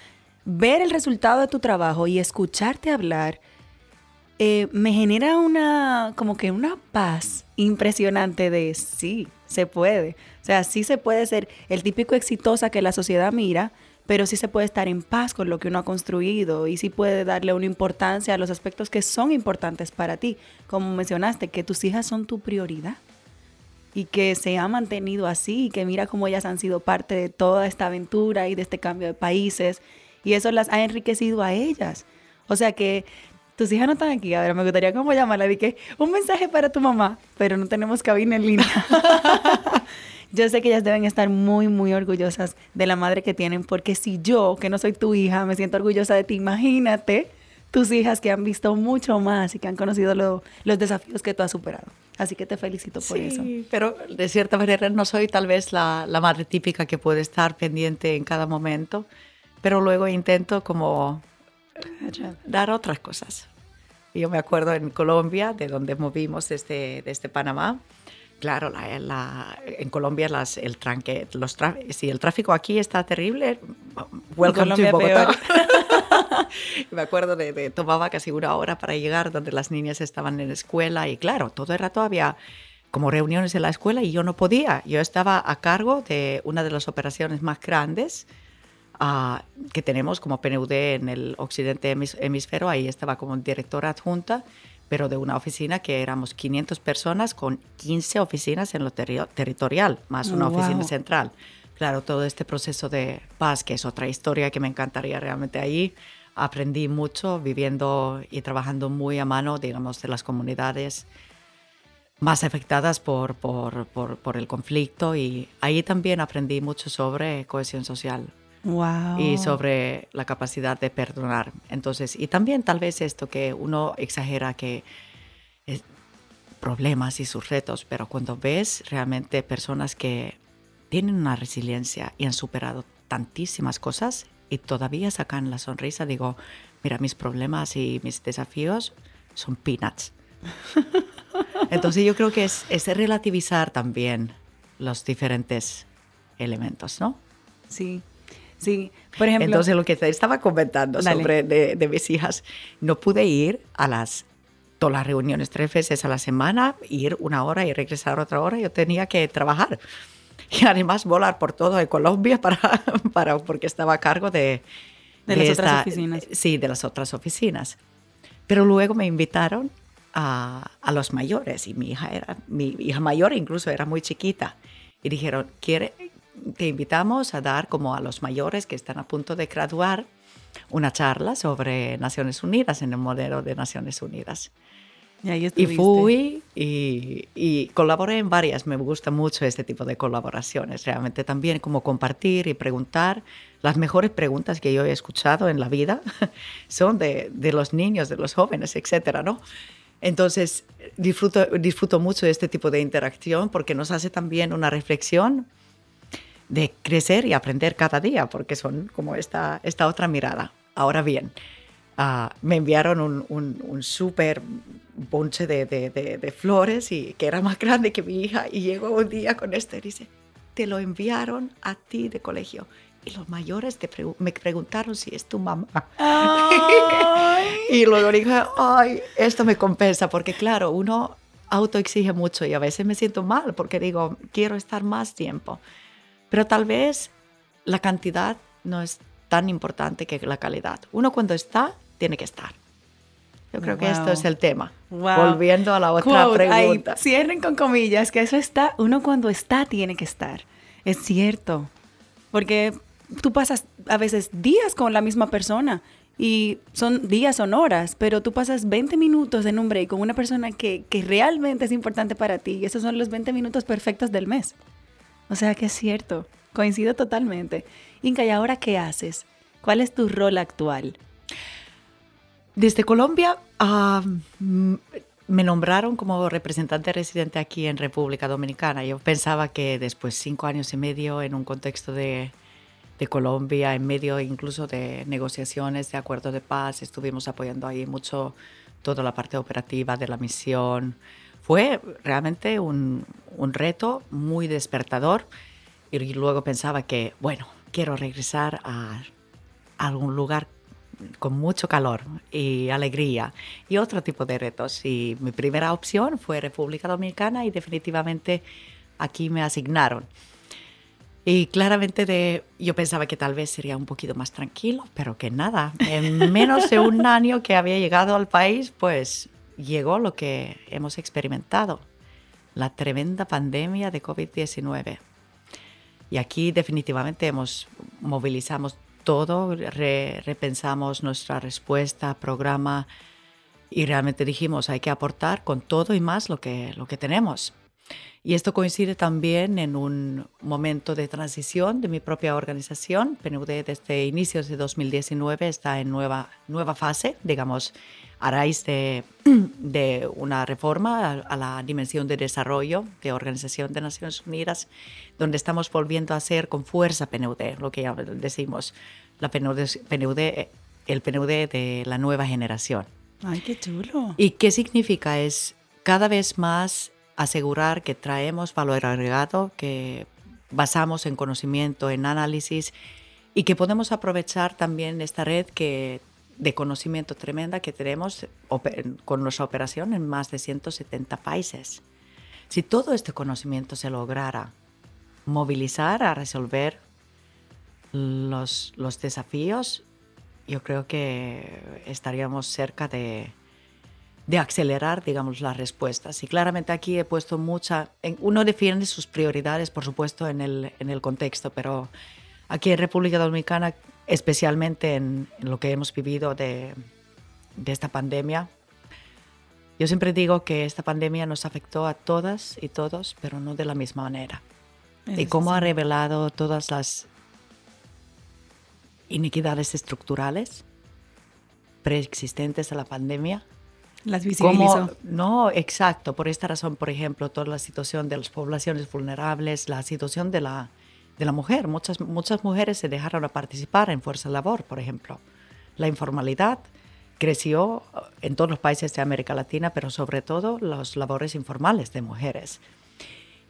ver el resultado de tu trabajo y escucharte hablar eh, me genera una, como que una paz impresionante de sí, se puede. O sea, sí se puede ser el típico exitosa que la sociedad mira, pero sí se puede estar en paz con lo que uno ha construido y sí puede darle una importancia a los aspectos que son importantes para ti. Como mencionaste, que tus hijas son tu prioridad y que se ha mantenido así y que mira cómo ellas han sido parte de toda esta aventura y de este cambio de países y eso las ha enriquecido a ellas. O sea que tus hijas no están aquí, ahora me gustaría cómo llamarla, que un mensaje para tu mamá, pero no tenemos cabina en línea. yo sé que ellas deben estar muy, muy orgullosas de la madre que tienen, porque si yo, que no soy tu hija, me siento orgullosa de ti, imagínate tus hijas que han visto mucho más y que han conocido los desafíos que tú has superado. Así que te felicito por sí, eso. Pero de cierta manera no soy tal vez la, la madre típica que puede estar pendiente en cada momento pero luego intento como dar otras cosas. Yo me acuerdo en Colombia, de donde movimos desde, desde Panamá, claro, la, la, en Colombia las, el, tranque, los si el tráfico aquí está terrible, welcome to Bogotá. me acuerdo de, de, tomaba casi una hora para llegar donde las niñas estaban en escuela y claro, todo el rato había como reuniones en la escuela y yo no podía. Yo estaba a cargo de una de las operaciones más grandes que tenemos como PNUD en el occidente hemisferio. Ahí estaba como directora adjunta, pero de una oficina que éramos 500 personas con 15 oficinas en lo territorial, más una oh, oficina central. Claro, todo este proceso de paz, que es otra historia que me encantaría realmente ahí. Aprendí mucho viviendo y trabajando muy a mano, digamos, de las comunidades más afectadas por, por, por, por el conflicto y ahí también aprendí mucho sobre cohesión social y sobre la capacidad de perdonar. Entonces, y también tal vez esto que uno exagera que es problemas y sus retos, pero cuando ves realmente personas que tienen una resiliencia y han superado tantísimas cosas y todavía sacan la sonrisa, digo, mira, mis problemas y mis desafíos son peanuts. Entonces yo creo que es, es relativizar también los diferentes elementos, ¿no? Sí, Sí, por ejemplo. Entonces, lo que te estaba comentando sobre de, mis hijas, no pude ir a las todas las reuniones tres veces a la semana, ir una hora y regresar otra hora. Yo tenía que trabajar y además volar por todo de Colombia para, para porque estaba a cargo de, de, las otras oficinas. Sí, de las otras oficinas. Pero luego me invitaron a, a, los mayores y mi hija era mi hija mayor incluso era muy chiquita y dijeron quiere te invitamos a dar como a los mayores que están a punto de graduar una charla sobre Naciones Unidas en el modelo de Naciones Unidas. Y, y fui y, y, colaboré en varias. Me gusta mucho este tipo de colaboraciones. Realmente también como compartir y preguntar. Las mejores preguntas que yo he escuchado en la vida son de, de los niños, de los jóvenes, etcétera, ¿no? Entonces disfruto, disfruto mucho de este tipo de interacción porque nos hace también una reflexión de crecer y aprender cada día, porque son como esta, esta otra mirada. Ahora bien, uh, me enviaron un, un, un súper bonche de, de, de, de, flores y que era más grande que mi hija y llegó un día con esto y dice, te lo enviaron a ti de colegio. Y los mayores te me preguntaron si es tu mamá. y luego dije, ay, esto me compensa, porque claro, uno autoexige mucho y a veces me siento mal porque digo, quiero estar más tiempo. Pero tal vez la cantidad no es tan importante que la calidad. Uno cuando está, tiene que estar. Yo creo que esto es el tema. Volviendo a la otra pregunta. cierren con comillas, que eso está, uno cuando está tiene que estar. Es cierto. Porque tú pasas a veces días con la misma persona y son días, son horas, pero tú pasas 20 minutos en un break con una persona que, que realmente es importante para ti y esos son los 20 minutos perfectos del mes. O sea que es cierto, coincido totalmente. Inca, ¿y ahora qué haces? ¿Cuál es tu rol actual? Desde Colombia me nombraron como representante residente aquí en República Dominicana. Yo pensaba que después cinco años y medio en un contexto de, Colombia, en medio incluso de negociaciones de acuerdos de paz, estuvimos apoyando ahí mucho toda la parte operativa de la misión. Fue realmente un, reto muy despertador y luego pensaba que, bueno, quiero regresar a algún lugar con mucho calor y alegría y otro tipo de retos. Y mi primera opción fue República Dominicana y definitivamente aquí me asignaron. Y claramente yo pensaba que tal vez sería un poquito más tranquilo, pero que nada, en menos de un año que había llegado al país, pues llegó lo que hemos experimentado, la tremenda pandemia de COVID-19. Y aquí definitivamente hemos movilizamos todo, repensamos nuestra respuesta, programa y realmente dijimos hay que aportar con todo y más lo que, lo que tenemos. Y esto coincide también en un momento de transición de mi propia organización. PNUD desde inicios de 2019 está en nueva, nueva fase, digamos, a raíz de, de una reforma a, la dimensión de desarrollo de Organización de Naciones Unidas, donde estamos volviendo a hacer con fuerza PNUD, lo que ya decimos, la PNUD, el PNUD de la nueva generación. ¡Ay, qué chulo! ¿Y qué significa? Es cada vez más asegurar que traemos valor agregado, que basamos en conocimiento, en análisis y que podemos aprovechar también esta red que de conocimiento tremenda que tenemos con nuestra operación en más de 170 países. Si todo este conocimiento se lograra movilizar a resolver los, los desafíos, yo creo que estaríamos cerca de, de acelerar, digamos, las respuestas. Y claramente aquí he puesto mucha, uno defiende sus prioridades, por supuesto, en el, en el contexto, pero aquí en República Dominicana especialmente en, lo que hemos vivido de, esta pandemia. Yo siempre digo que esta pandemia nos afectó a todas y todos, pero no de la misma manera. y cómo ha revelado todas las inequidades estructurales preexistentes a la pandemia. Las visibilizó. no, exacto. Por esta razón, por ejemplo, toda la situación de las poblaciones vulnerables, la situación de la de la mujer. Muchas, muchas mujeres se dejaron a participar en fuerza labor, por ejemplo. La informalidad creció en todos los países de América Latina, pero sobre todo los labores informales de mujeres.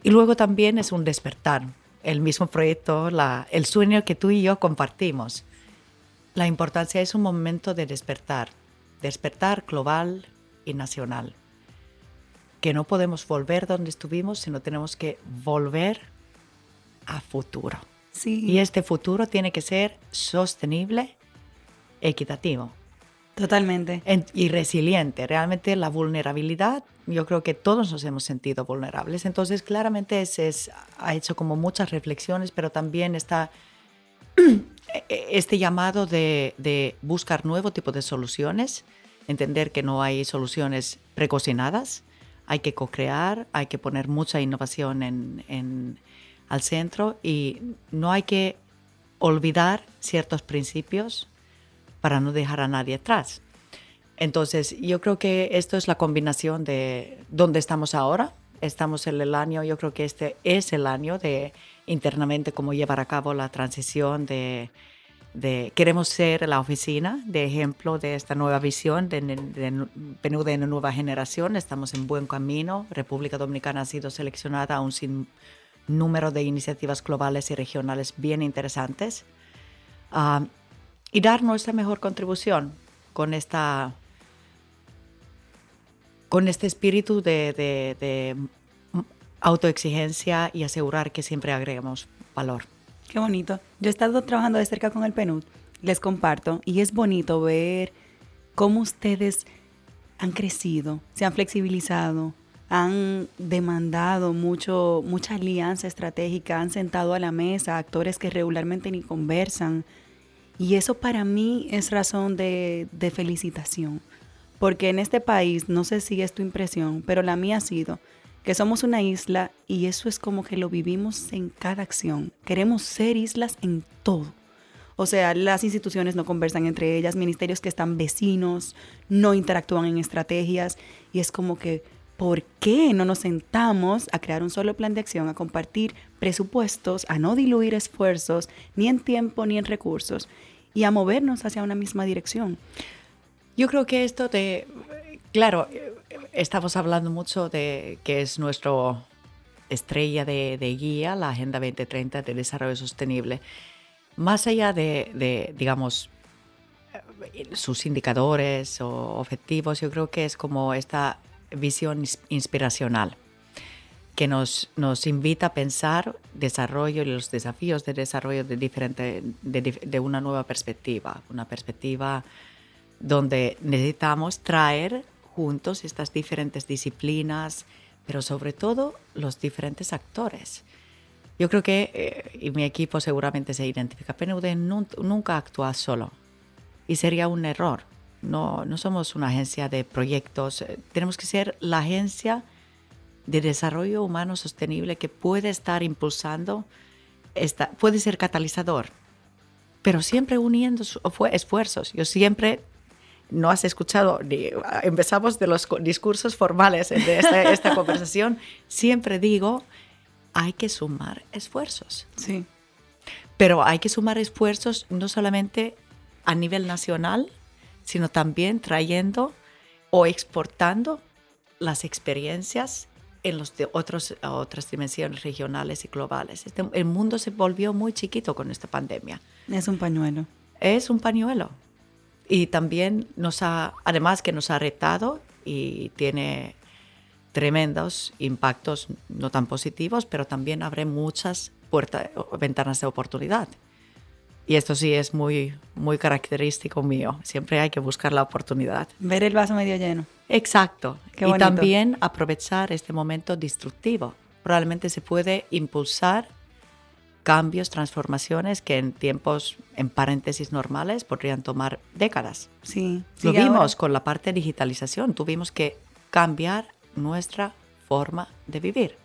Y luego también es un despertar, el mismo proyecto, la, el sueño que tú y yo compartimos. La importancia es un momento de despertar, despertar global y nacional. Que no podemos volver donde estuvimos, sino tenemos que volver a futuro. Sí. Y este futuro tiene que ser sostenible, equitativo. Totalmente. y resiliente. Realmente la vulnerabilidad, yo creo que todos nos hemos sentido vulnerables. Entonces, claramente es, ha hecho como muchas reflexiones, pero también está este llamado de, de, buscar nuevo tipo de soluciones, entender que no hay soluciones precocinadas, hay que co-crear, hay que poner mucha innovación en, en al centro y no hay que olvidar ciertos principios para no dejar a nadie atrás. Entonces, yo creo que esto es la combinación de dónde estamos ahora. Estamos en el año, yo creo que este es el año de internamente cómo llevar a cabo la transición de, queremos ser la oficina de ejemplo de esta nueva visión de, de, de, de nueva generación. Estamos en buen camino. República Dominicana ha sido seleccionada aún sin número de iniciativas globales y regionales bien interesantes ah, y dar nuestra mejor contribución con esta con este espíritu de, autoexigencia y asegurar que siempre agregamos valor. Qué bonito. Yo he estado trabajando de cerca con el PNUD, les comparto, y es bonito ver cómo ustedes han crecido, se han flexibilizado, han demandado mucho, mucha alianza estratégica, han sentado a la mesa actores que regularmente ni conversan. Y eso para mí es razón de, de felicitación. Porque en este país, no sé si es tu impresión, pero la mía ha sido que somos una isla y eso es como que lo vivimos en cada acción. Queremos ser islas en todo. O sea, las instituciones no conversan entre ellas, ministerios que están vecinos, no interactúan en estrategias y es como que, ¿por qué no nos sentamos a crear un solo plan de acción, a compartir presupuestos, a no diluir esfuerzos, ni en tiempo ni en recursos, y a movernos hacia una misma dirección? Yo creo que esto de, claro, estamos hablando mucho de que es nuestro estrella de, de guía, la Agenda 2030 de Desarrollo Sostenible más allá de, digamos, sus indicadores o objetivos, yo creo que es como esta visión inspiracional que nos, nos invita a pensar desarrollo y los desafíos de desarrollo de, diferente, de, una nueva perspectiva, una perspectiva donde necesitamos traer juntos estas diferentes disciplinas, pero sobre todo los diferentes actores. Yo creo que, eh, y mi equipo seguramente se identifica, PNUD nunca actúa solo y sería un error. No, no somos una agencia de proyectos, eh, tenemos que ser la agencia de desarrollo humano sostenible que puede estar impulsando, esta, puede ser catalizador, pero siempre uniendo esfuerzos. Yo siempre, no has escuchado, empezamos de los discursos formales de esta, esta conversación, siempre digo hay que sumar esfuerzos. Sí. Pero hay que sumar esfuerzos no solamente a nivel nacional, sino también trayendo o exportando las experiencias en los de otros, otras dimensiones regionales y globales. Este, el mundo se volvió muy chiquito con esta pandemia. Es un pañuelo. Es un pañuelo. Y también nos ha, además que nos ha retado y tiene tremendos impactos no tan positivos, pero también abre muchas puertas, ventanas de oportunidad. Y esto sí es muy, muy característico mío. Siempre hay que buscar la oportunidad. Ver el vaso medio lleno. Exacto. y también aprovechar este momento destructivo. Probablemente se puede impulsar cambios, transformaciones que en tiempos, en paréntesis normales, podrían tomar décadas. Sí. Lo vimos con la parte de digitalización. Tuvimos que cambiar nuestra forma de vivir.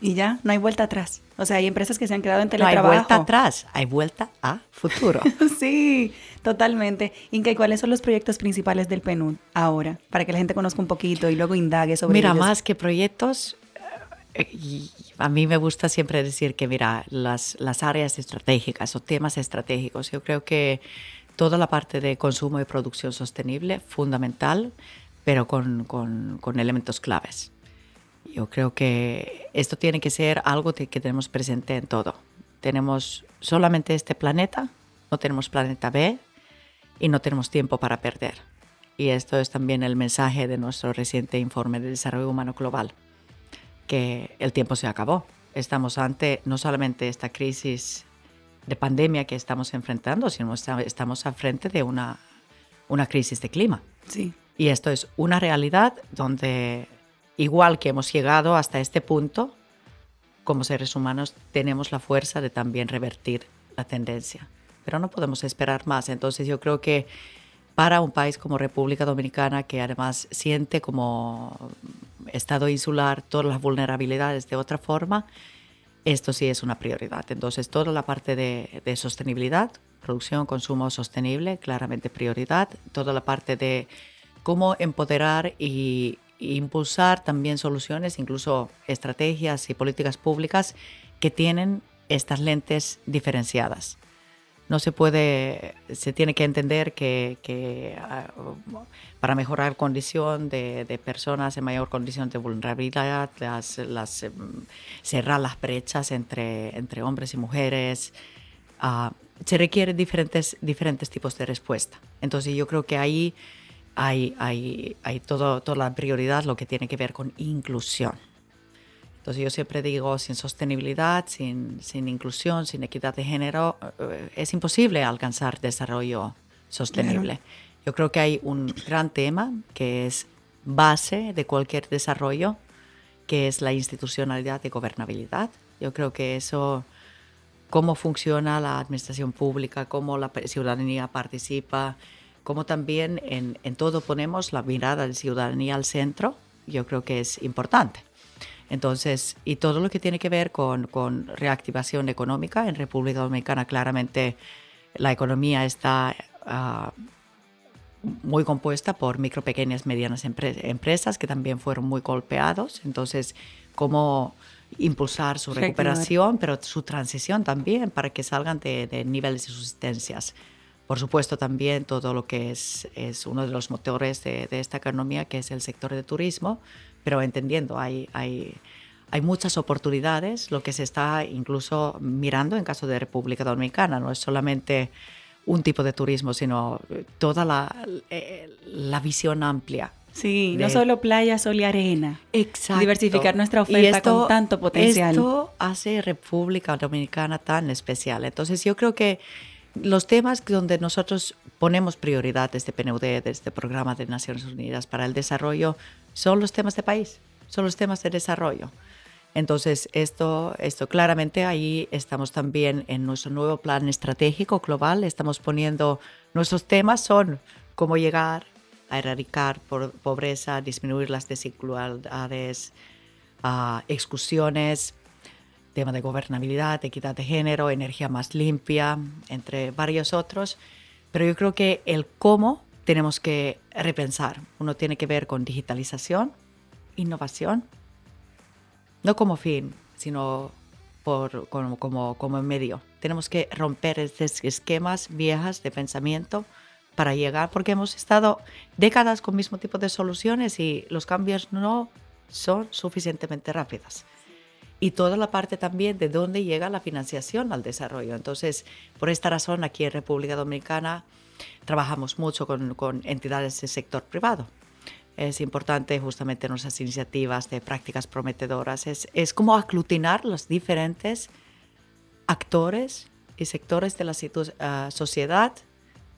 Y ya, no hay vuelta atrás. O sea, hay empresas que se han quedado en teletrabajo. No hay vuelta atrás, hay vuelta a futuro. sí, totalmente. Inca, ¿y cuáles son los proyectos principales del PNUD ahora? Para que la gente conozca un poquito y luego indague sobre Mira, más que proyectos, eh, a mí me gusta siempre decir que, mira, las, las áreas estratégicas o temas estratégicos, yo creo que toda la parte de consumo y producción sostenible, fundamental pero con, con, elementos claves. Yo creo que esto tiene que ser algo que tenemos presente en todo. Tenemos solamente este planeta, no tenemos planeta B y no tenemos tiempo para perder. Y esto es también el mensaje de nuestro reciente informe de desarrollo humano global, que el tiempo se acabó. Estamos ante no solamente esta crisis de pandemia que estamos enfrentando, sino estamos al frente de una, una crisis de clima. Sí. Y esto es una realidad donde, igual que hemos llegado hasta este punto, como seres humanos tenemos la fuerza de también revertir la tendencia. Pero no podemos esperar más. Entonces yo creo que para un país como República Dominicana, que además siente como Estado insular todas las vulnerabilidades de otra forma, esto sí es una prioridad. Entonces toda la parte de, de sostenibilidad, producción, consumo sostenible, claramente prioridad. Toda la parte de cómo empoderar y, impulsar también soluciones, incluso estrategias y políticas públicas que tienen estas lentes diferenciadas. no se puede, se tiene que entender que, ah, para mejorar condición de, personas en mayor condición de vulnerabilidad, las, las, em, cerrar las brechas entre, hombres y mujeres, uh, se requieren diferentes, diferentes tipos de respuesta. Entonces yo creo que ahí hay, hay, hay todo, toda la prioridad lo que tiene que ver con inclusión. Entonces yo siempre digo, sin sostenibilidad, sin, sin inclusión, sin equidad de género, eh, es imposible alcanzar desarrollo sostenible. Yo creo que hay un gran tema que es base de cualquier desarrollo, que es la institucionalidad de gobernabilidad. Yo creo que eso, cómo funciona la administración pública, cómo la ciudadanía participa, cómo también en, en todo ponemos la mirada de ciudadanía al centro, yo creo que es importante. Entonces, y todo lo que tiene que ver con, con reactivación económica, en República Dominicana claramente la economía está uh, muy compuesta por micro, pequeñas, medianas empresas que también fueron muy golpeados. Entonces, cómo impulsar su recuperación, pero su transición también para que salgan de, de niveles de subsistencias. Por supuesto, también todo lo que es, es uno de los motores de, de esta economía, que es el sector de turismo, pero entendiendo, hay, hay, hay muchas oportunidades, lo que se está incluso mirando en caso de República Dominicana, no es solamente un tipo de turismo, sino toda la, eh, la visión amplia. Sí, no solo playa, sol y arena. Exacto. Diversificar nuestra oferta con tanto potencial. Esto hace República Dominicana tan especial. Entonces yo creo que los temas donde nosotros ponemos prioridad desde PNUD, desde el Programa de Naciones Unidas para el Desarrollo, son los temas de país, son los temas de desarrollo. Entonces, esto, esto claramente ahí estamos también en nuestro nuevo plan estratégico global, estamos poniendo, nuestros temas son cómo llegar a erradicar pobreza, disminuir las desigualdades, uh, exclusiones, tema de gobernabilidad, equidad de género, energía más limpia, entre varios otros. Pero yo creo que el cómo tenemos que repensar. Uno tiene que ver con digitalización, innovación, no como fin, sino por, como, como, como medio. Tenemos que romper estos esquemas viejas de pensamiento para llegar, porque hemos estado décadas con el mismo tipo de soluciones y los cambios no son suficientemente rápidos. Y toda la parte también de dónde llega la financiación al desarrollo. Entonces, por esta razón, aquí en República Dominicana, trabajamos mucho con, entidades del sector privado. Es importante justamente nuestras iniciativas de prácticas prometedoras. Es, es como aglutinar los diferentes actores y sectores de la uh, sociedad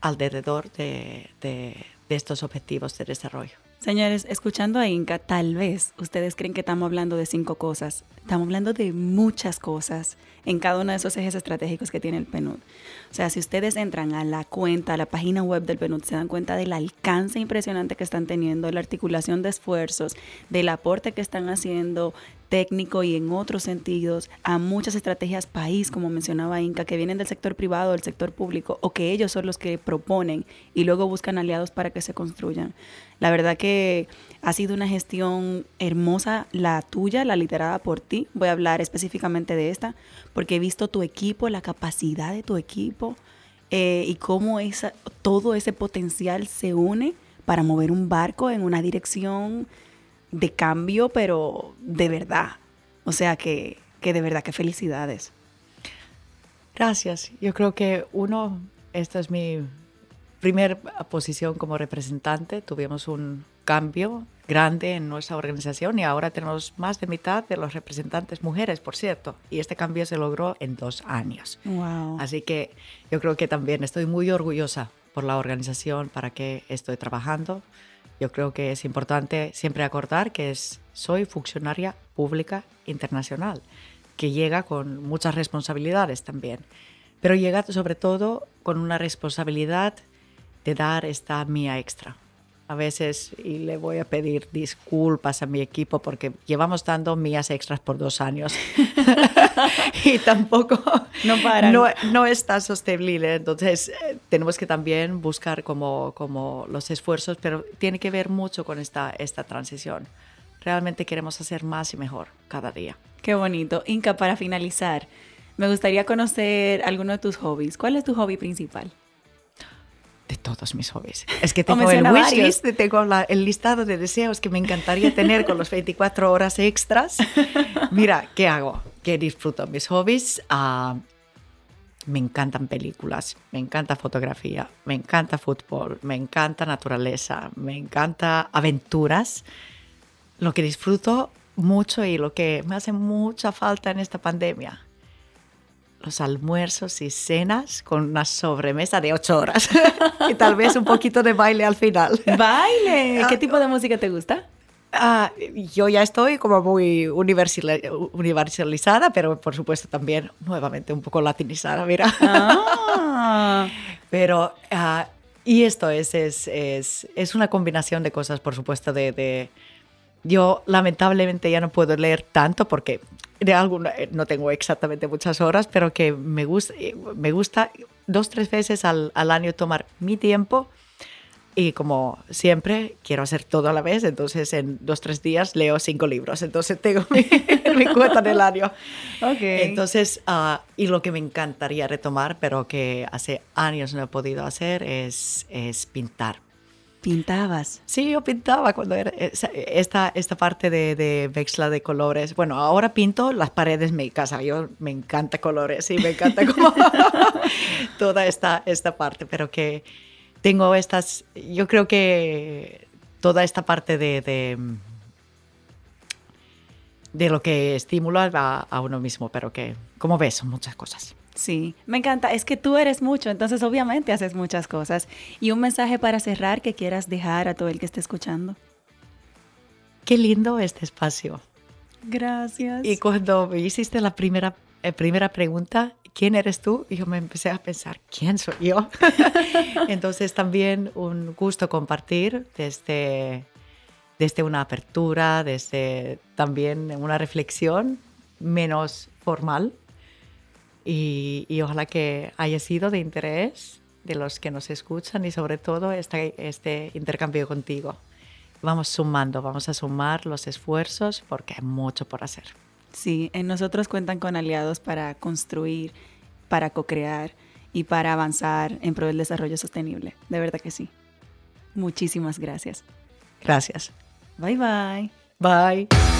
alrededor de, de, de estos objetivos de desarrollo. Señores, escuchando a Inca, tal vez ustedes creen que estamos hablando de cinco cosas. Estamos hablando de muchas cosas en cada uno de esos ejes estratégicos que tiene el PNUD. O sea, si ustedes entran a la cuenta, a la página web del PNUD, se dan cuenta del alcance impresionante que están teniendo, la articulación de esfuerzos, del aporte que están haciendo técnico y en otros sentidos a muchas estrategias país, como mencionaba Inca, que vienen del sector privado, del sector público, o que ellos son los que proponen y luego buscan aliados para que se construyan. La verdad que ha sido una gestión hermosa la tuya, la literada por ti. Voy a hablar específicamente de esta, porque he visto tu equipo, la capacidad de tu equipo eh, y cómo esa, todo ese potencial se une para mover un barco en una dirección de cambio, pero de verdad. O sea que, que de verdad, que felicidades. Gracias. Yo creo que uno, esta es mi primera posición como representante. Tuvimos un cambio grande en nuestra organización y ahora tenemos más de mitad de los representantes mujeres, por cierto. Y este cambio se logró en dos años. Wow. Así que yo creo que también estoy muy orgullosa por la organización para que estoy trabajando. Yo creo que es importante siempre acordar que es, soy funcionaria pública internacional, que llega con muchas responsabilidades también, pero llega sobre todo con una responsabilidad de dar esta mía extra, a veces y le voy a pedir disculpas a mi equipo porque llevamos dando mías extras por dos años y tampoco no, paran. no, no está sostenible. Entonces eh, tenemos que también buscar como, como los esfuerzos, pero tiene que ver mucho con esta, esta transición. Realmente queremos hacer más y mejor cada día. Qué bonito. Inca, para finalizar, Me gustaría conocer alguno de tus hobbies. ¿Cuál es tu hobby principal? De todos mis hobbies. Es que tengo el wishlist, tengo el listado de deseos que me encantaría tener con los 24 horas extras. Mira, ¿qué hago? ¿Qué disfruto? Mis hobbies, uh, me encantan películas, me encanta fotografía, me encanta fútbol, me encanta naturaleza, me encanta aventuras. Lo que disfruto mucho y lo que me hace mucha falta en esta pandemia los almuerzos y cenas con una sobremesa de ocho horas y tal vez un poquito de baile al final. ¿Baile? ¿Qué ah, tipo de música te gusta? Ah, yo ya estoy como muy universalizada, pero por supuesto también nuevamente un poco latinizada, mira. Ah. pero, y esto es, es, es, es, una combinación de cosas, por supuesto, de, de, Yo lamentablemente ya no puedo leer tanto porque de alguna, eh, no tengo exactamente muchas horas, pero que me gusta, eh, me gusta dos, tres veces al, al año tomar mi tiempo y como siempre quiero hacer todo a la vez, entonces en dos, tres días leo cinco libros, entonces tengo mi, mi cuenta del año. Okay. Entonces, uh, y lo que me encantaría retomar, pero que hace años no he podido hacer, es, es pintar ¿Pintabas? Sí, yo pintaba cuando era esta, esta parte de, de mezcla de colores. Bueno, ahora pinto las paredes de mi casa. Yo me encanta colores y me encanta toda esta, esta parte, pero que tengo estas, yo creo que toda esta parte de, de, de lo que estimula a, a uno mismo, pero que, como ves, son muchas cosas. Sí, me encanta. Es que tú eres mucho, entonces obviamente haces muchas cosas. Y un mensaje para cerrar que quieras dejar a todo el que esté escuchando. Qué lindo este espacio. Gracias. Y cuando me hiciste la primera, eh, primera pregunta, ¿quién eres tú? Y yo me empecé a pensar, ¿quién soy yo? entonces también un gusto compartir desde, desde una apertura, desde también una reflexión menos formal y, ojalá que haya sido de interés de los que nos escuchan y sobre todo este, este intercambio contigo. Vamos sumando, vamos a sumar los esfuerzos porque hay mucho por hacer. Sí, en nosotros cuentan con aliados para construir, para co-crear y para avanzar en pro del desarrollo sostenible. De verdad que sí. Muchísimas gracias. Gracias. Bye bye. Bye.